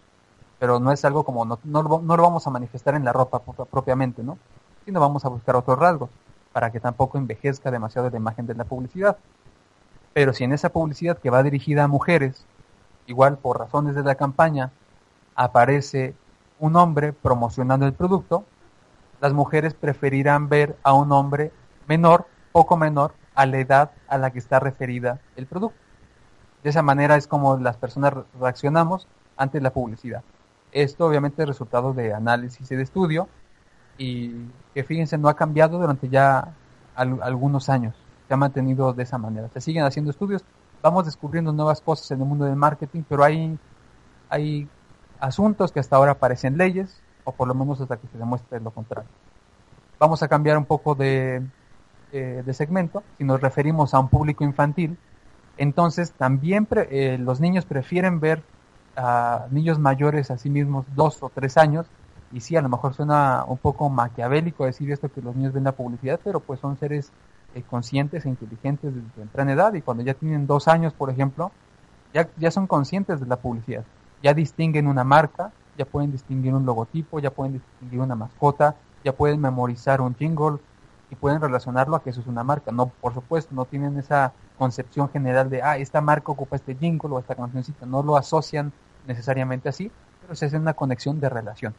pero no es algo como, no, no, lo vamos a manifestar en la ropa propiamente, ¿no? Sino vamos a buscar otros rasgos para que tampoco envejezca demasiado la imagen de la publicidad. Pero si en esa publicidad que va dirigida a mujeres, igual por razones de la campaña, aparece un hombre promocionando el producto, las mujeres preferirán ver a un hombre menor, poco menor, a la edad a la que está referida el producto. De esa manera es como las personas reaccionamos ante la publicidad. Esto obviamente es resultado de análisis y de estudio y que fíjense no ha cambiado durante ya algunos años, se ha mantenido de esa manera. Se siguen haciendo estudios, vamos descubriendo nuevas cosas en el mundo del marketing, pero hay, hay asuntos que hasta ahora parecen leyes, o por lo menos hasta que se demuestre lo contrario. Vamos a cambiar un poco de, eh, de segmento, si nos referimos a un público infantil, entonces también eh, los niños prefieren ver a niños mayores a sí mismos dos o tres años y sí a lo mejor suena un poco maquiavélico decir esto que los niños ven la publicidad pero pues son seres eh, conscientes e inteligentes desde temprana edad y cuando ya tienen dos años por ejemplo ya, ya son conscientes de la publicidad. Ya distinguen una marca ya pueden distinguir un logotipo ya pueden distinguir una mascota ya pueden memorizar un jingle y pueden relacionarlo a que eso es una marca. No por supuesto no tienen esa concepción general de ah esta marca ocupa este jingle o esta cancioncita no lo asocian necesariamente así, pero se hace una conexión de relación.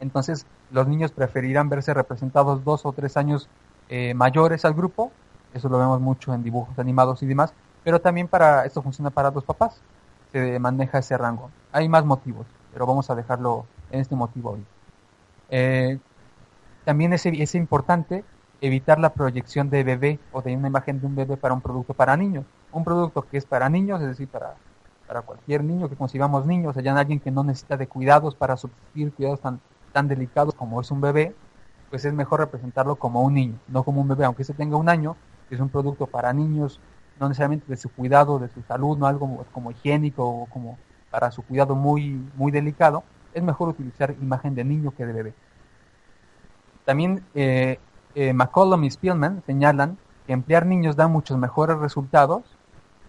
Entonces, los niños preferirán verse representados dos o tres años eh, mayores al grupo, eso lo vemos mucho en dibujos animados y demás, pero también para esto funciona para los papás, se maneja ese rango. Hay más motivos, pero vamos a dejarlo en este motivo hoy. Eh, también es, es importante evitar la proyección de bebé o de una imagen de un bebé para un producto para niños. Un producto que es para niños, es decir, para, para cualquier niño que concibamos niños, allá alguien que no necesita de cuidados para subsistir, cuidados tan, tan delicados como es un bebé, pues es mejor representarlo como un niño, no como un bebé, aunque se tenga un año, que es un producto para niños, no necesariamente de su cuidado, de su salud, no algo como, higiénico o como para su cuidado muy, muy delicado, es mejor utilizar imagen de niño que de bebé. También eh, eh, McCollum y Spielman señalan que emplear niños da muchos mejores resultados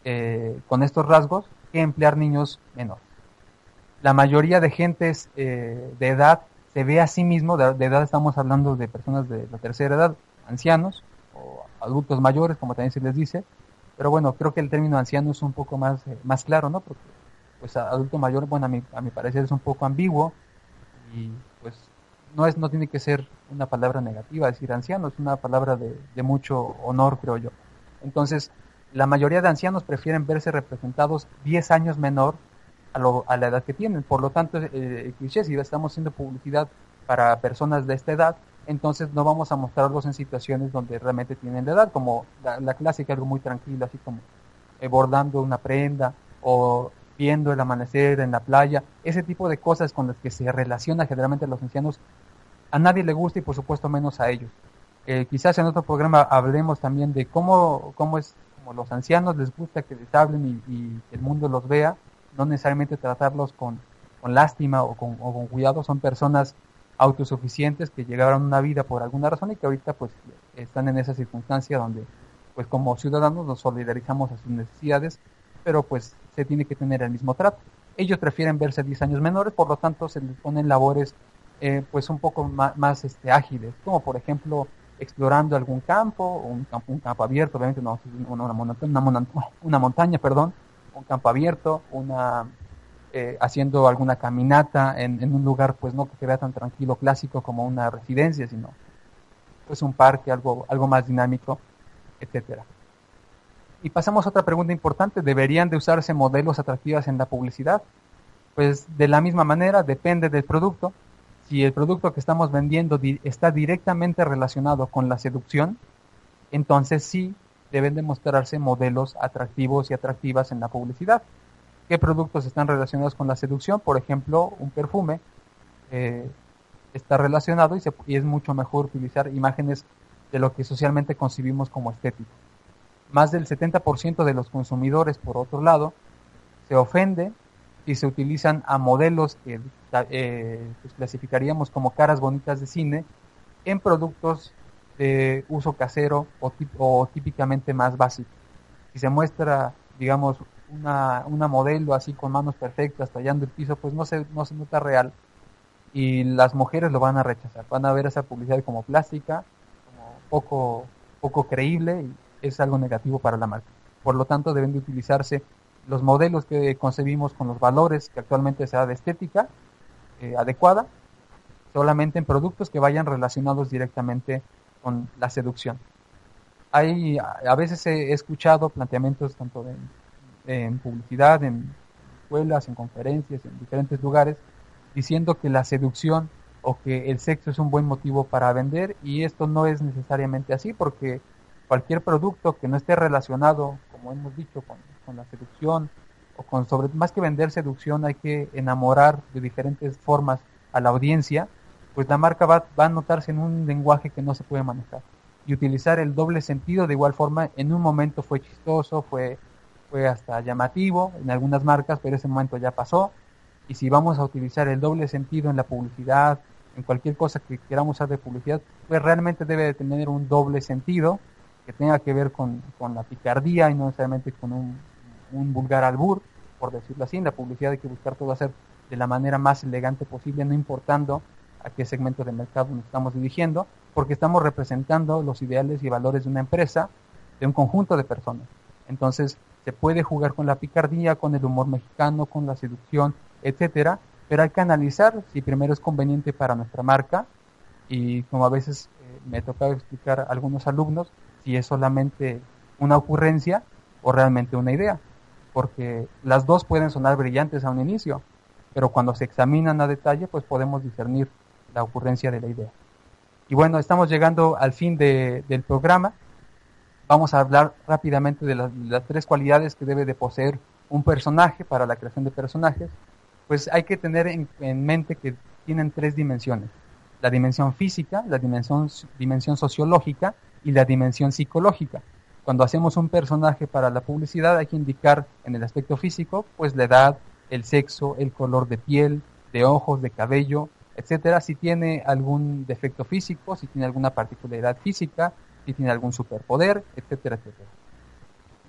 eh, con estos rasgos que emplear niños menores. La mayoría de gentes de edad se ve a sí mismo, de, edad estamos hablando de personas de la tercera edad, ancianos o adultos mayores, como también se les dice, pero bueno, creo que el término anciano es un poco más, más claro, ¿no? Porque pues adulto mayor, bueno, a mi, a mi parecer es un poco ambiguo y pues no es no tiene que ser una palabra negativa, decir anciano es una palabra de, de mucho honor, creo yo. Entonces, la mayoría de ancianos prefieren verse representados 10 años menor a, lo, a la edad que tienen. Por lo tanto, eh, cliché, si estamos haciendo publicidad para personas de esta edad, entonces no vamos a mostrarlos en situaciones donde realmente tienen la edad, como la, clásica, algo muy tranquilo, así como eh, bordando una prenda o viendo el amanecer en la playa, ese tipo de cosas con las que se relaciona generalmente los ancianos, a nadie le gusta y por supuesto menos a ellos. Eh, quizás en otro programa hablemos también de cómo, cómo es, como los ancianos les gusta que les hablen y, que el mundo los vea, no necesariamente tratarlos con, con lástima o con, o con, cuidado, son personas autosuficientes que llegaron a una vida por alguna razón y que ahorita pues están en esa circunstancia donde pues como ciudadanos nos solidarizamos a sus necesidades pero pues se tiene que tener el mismo trato. Ellos prefieren verse 10 años menores, por lo tanto se les ponen labores eh, pues un poco más, este, ágiles, como por ejemplo explorando algún campo, un campo, un campo abierto, obviamente no, una, una, una montaña, perdón, un campo abierto, una eh, haciendo alguna caminata en, un lugar pues no que se vea tan tranquilo, clásico como una residencia, sino pues un parque, algo, algo más dinámico, etcétera. Y pasamos a otra pregunta importante, ¿deberían de usarse modelos atractivos en la publicidad? Pues de la misma manera, depende del producto. Si el producto que estamos vendiendo está directamente relacionado con la seducción, entonces sí deben de mostrarse modelos atractivos y atractivas en la publicidad. ¿Qué productos están relacionados con la seducción? Por ejemplo, un perfume eh, está relacionado y, es mucho mejor utilizar imágenes de lo que socialmente concibimos como estético. Más del 70% de los consumidores, por otro lado, se ofende si se utilizan a modelos que eh, pues, clasificaríamos como caras bonitas de cine en productos de uso casero o, típicamente más básicos. Si se muestra, digamos, una, una, modelo así con manos perfectas tallando el piso, pues no se, no se nota real y las mujeres lo van a rechazar. Van a ver esa publicidad como plástica, como poco, poco creíble y es algo negativo para la marca. Por lo tanto, deben de utilizarse los modelos que concebimos con los valores que actualmente se da de estética eh, adecuada, solamente en productos que vayan relacionados directamente con la seducción. Hay, a veces he escuchado planteamientos tanto en publicidad, en escuelas, en conferencias, en diferentes lugares, diciendo que la seducción o que el sexo es un buen motivo para vender y esto no es necesariamente así porque cualquier producto que no esté relacionado, como hemos dicho, con, la seducción o con sobre más que vender seducción hay que enamorar de diferentes formas a la audiencia, pues la marca va, va a notarse en un lenguaje que no se puede manejar. Y utilizar el doble sentido de igual forma en un momento fue chistoso, fue, fue hasta llamativo en algunas marcas, pero ese momento ya pasó. Y si vamos a utilizar el doble sentido en la publicidad, en cualquier cosa que queramos usar de publicidad, pues realmente debe de tener un doble sentido que tenga que ver con, la picardía y no necesariamente con un, vulgar albur, por decirlo así. En la publicidad hay que buscar todo hacer de la manera más elegante posible, no importando a qué segmento de mercado nos estamos dirigiendo, porque estamos representando los ideales y valores de una empresa, de un conjunto de personas. Entonces, se puede jugar con la picardía, con el humor mexicano, con la seducción, etcétera, pero hay que analizar si primero es conveniente para nuestra marca y como a veces eh, me he tocado explicar a algunos alumnos, si es solamente una ocurrencia o realmente una idea, porque las dos pueden sonar brillantes a un inicio, pero cuando se examinan a detalle, pues podemos discernir la ocurrencia de la idea. Y bueno, estamos llegando al fin de, del programa. Vamos a hablar rápidamente de las, tres cualidades que debe de poseer un personaje para la creación de personajes. Pues hay que tener en, en mente que tienen tres dimensiones. La dimensión física, la dimensión, dimensión sociológica y la dimensión psicológica. Cuando hacemos un personaje para la publicidad hay que indicar en el aspecto físico pues la edad, el sexo, el color de piel, de ojos, de cabello, etcétera, si tiene algún defecto físico, si tiene alguna particularidad física, si tiene algún superpoder, etcétera, etcétera.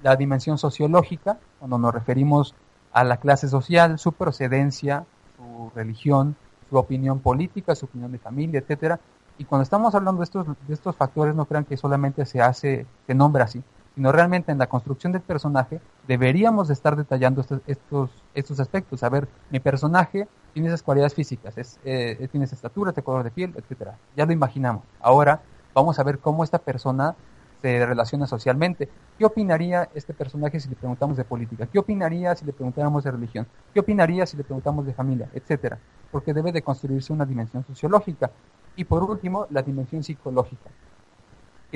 La dimensión sociológica, cuando nos referimos a la clase social, su procedencia, su religión, su opinión política, su opinión de familia, etcétera. Y cuando estamos hablando de estos, de estos factores, no crean que solamente se hace, se nombra así, sino realmente en la construcción del personaje deberíamos de estar detallando estos, estos, estos aspectos. A ver, mi personaje tiene esas cualidades físicas, es, eh, tiene esa estatura, este color de piel, etcétera. Ya lo imaginamos. Ahora vamos a ver cómo esta persona se relaciona socialmente. ¿Qué opinaría este personaje si le preguntamos de política? ¿Qué opinaría si le preguntáramos de religión? ¿Qué opinaría si le preguntamos de familia? Etcétera. Porque debe de construirse una dimensión sociológica. Y por último, la dimensión psicológica,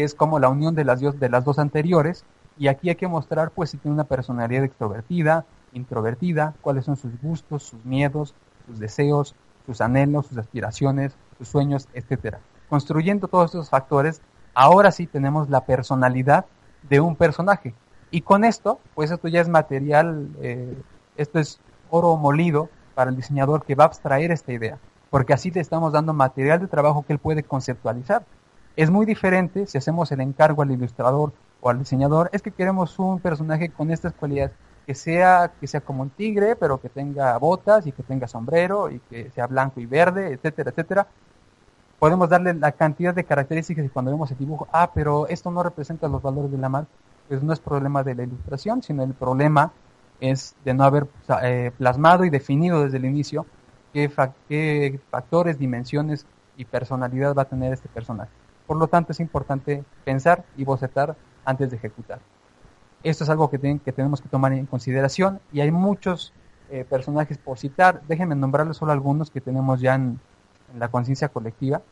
que es como la unión de las, de las dos anteriores. Y aquí hay que mostrar, pues, si tiene una personalidad extrovertida, introvertida, cuáles son sus gustos, sus miedos, sus deseos, sus anhelos, sus aspiraciones, sus sueños, etcétera. Construyendo todos estos factores, ahora sí tenemos la personalidad de un personaje. Y con esto, pues esto ya es material, eh, esto es oro molido para el diseñador que va a abstraer esta idea porque así le estamos dando material de trabajo que él puede conceptualizar. Es muy diferente si hacemos el encargo al ilustrador o al diseñador, es que queremos un personaje con estas cualidades, que sea, que sea como un tigre, pero que tenga botas y que tenga sombrero y que sea blanco y verde, etcétera, etcétera. Podemos darle la cantidad de características y cuando vemos el dibujo, ah, pero esto no representa los valores de la marca, pues no es problema de la ilustración, sino el problema es de no haber eh, plasmado y definido desde el inicio qué, factores, dimensiones y personalidad va a tener este personaje. Por lo tanto, es importante pensar y bocetar antes de ejecutar. Esto es algo que, que tenemos que tomar en consideración y hay muchos eh, personajes por citar. Déjenme nombrarles solo algunos que tenemos ya en, la conciencia colectiva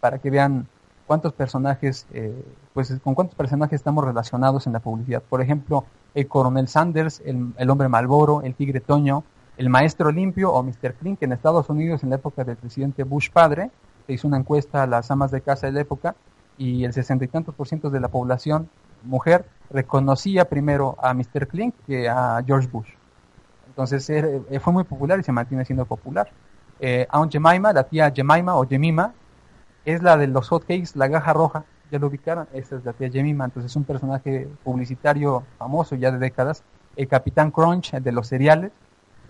para que vean cuántos personajes, eh, pues con cuántos personajes estamos relacionados en la publicidad. Por ejemplo, el coronel Sanders, el, el hombre Malboro, el tigre Toño, el maestro limpio o Mr. Clean, en Estados Unidos en la época del presidente Bush padre, se hizo una encuesta a las amas de casa de la época y el sesenta y tantos por ciento de la población mujer reconocía primero a Mr. Clean que a George Bush. Entonces eh, fue muy popular y se mantiene siendo popular. Eh, Aunt Jemima, la tía Jemima o Jemima, es la de los hotcakes, la gaja roja, ya lo ubicaron, esa es la tía Jemima, entonces es un personaje publicitario famoso ya de décadas. El Capitán Crunch, de los cereales,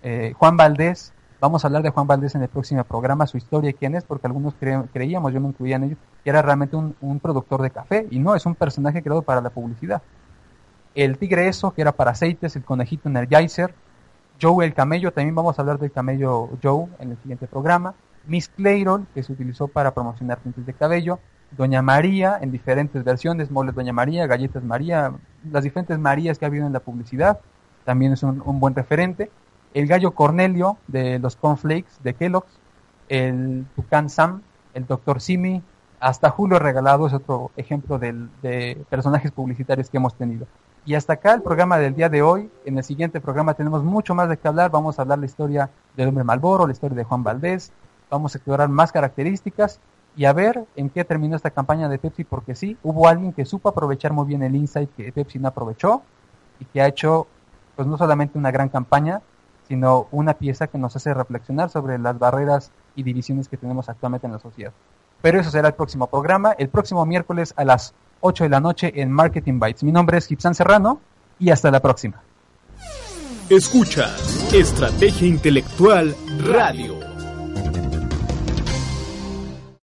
eh, Juan Valdés, vamos a hablar de Juan Valdés en el próximo programa, su historia y quién es, porque algunos creíamos, yo me incluía en ellos, que era realmente un, productor de café, y no, es un personaje creado para la publicidad. El tigre eso, que era para aceites, el conejito Energizer, Joe el camello, también vamos a hablar del camello Joe en el siguiente programa, Miss Clayrol, que se utilizó para promocionar tintes de cabello, Doña María en diferentes versiones, moles Doña María, galletas María, las diferentes Marías que ha habido en la publicidad, también es un buen referente el gallo Cornelio de los Cornflakes de Kellogg's, el Tucán Sam, el Dr. Simi, hasta Julio Regalado es otro ejemplo de personajes publicitarios que hemos tenido. Y hasta acá el programa del día de hoy. En el siguiente programa tenemos mucho más de qué hablar. Vamos a hablar la historia del hombre Malboro, la historia de Juan Valdés. Vamos a explorar más características y a ver en qué terminó esta campaña de Pepsi, porque sí, hubo alguien que supo aprovechar muy bien el insight que Pepsi no aprovechó y que ha hecho, pues no solamente una gran campaña, sino una pieza que nos hace reflexionar sobre las barreras y divisiones que tenemos actualmente en la sociedad. Pero eso será el próximo programa, el próximo miércoles a las 8 de la noche en Marketing Bytes. Mi nombre es Gibson Serrano y hasta la próxima. Escucha Estrategia Intelectual Radio.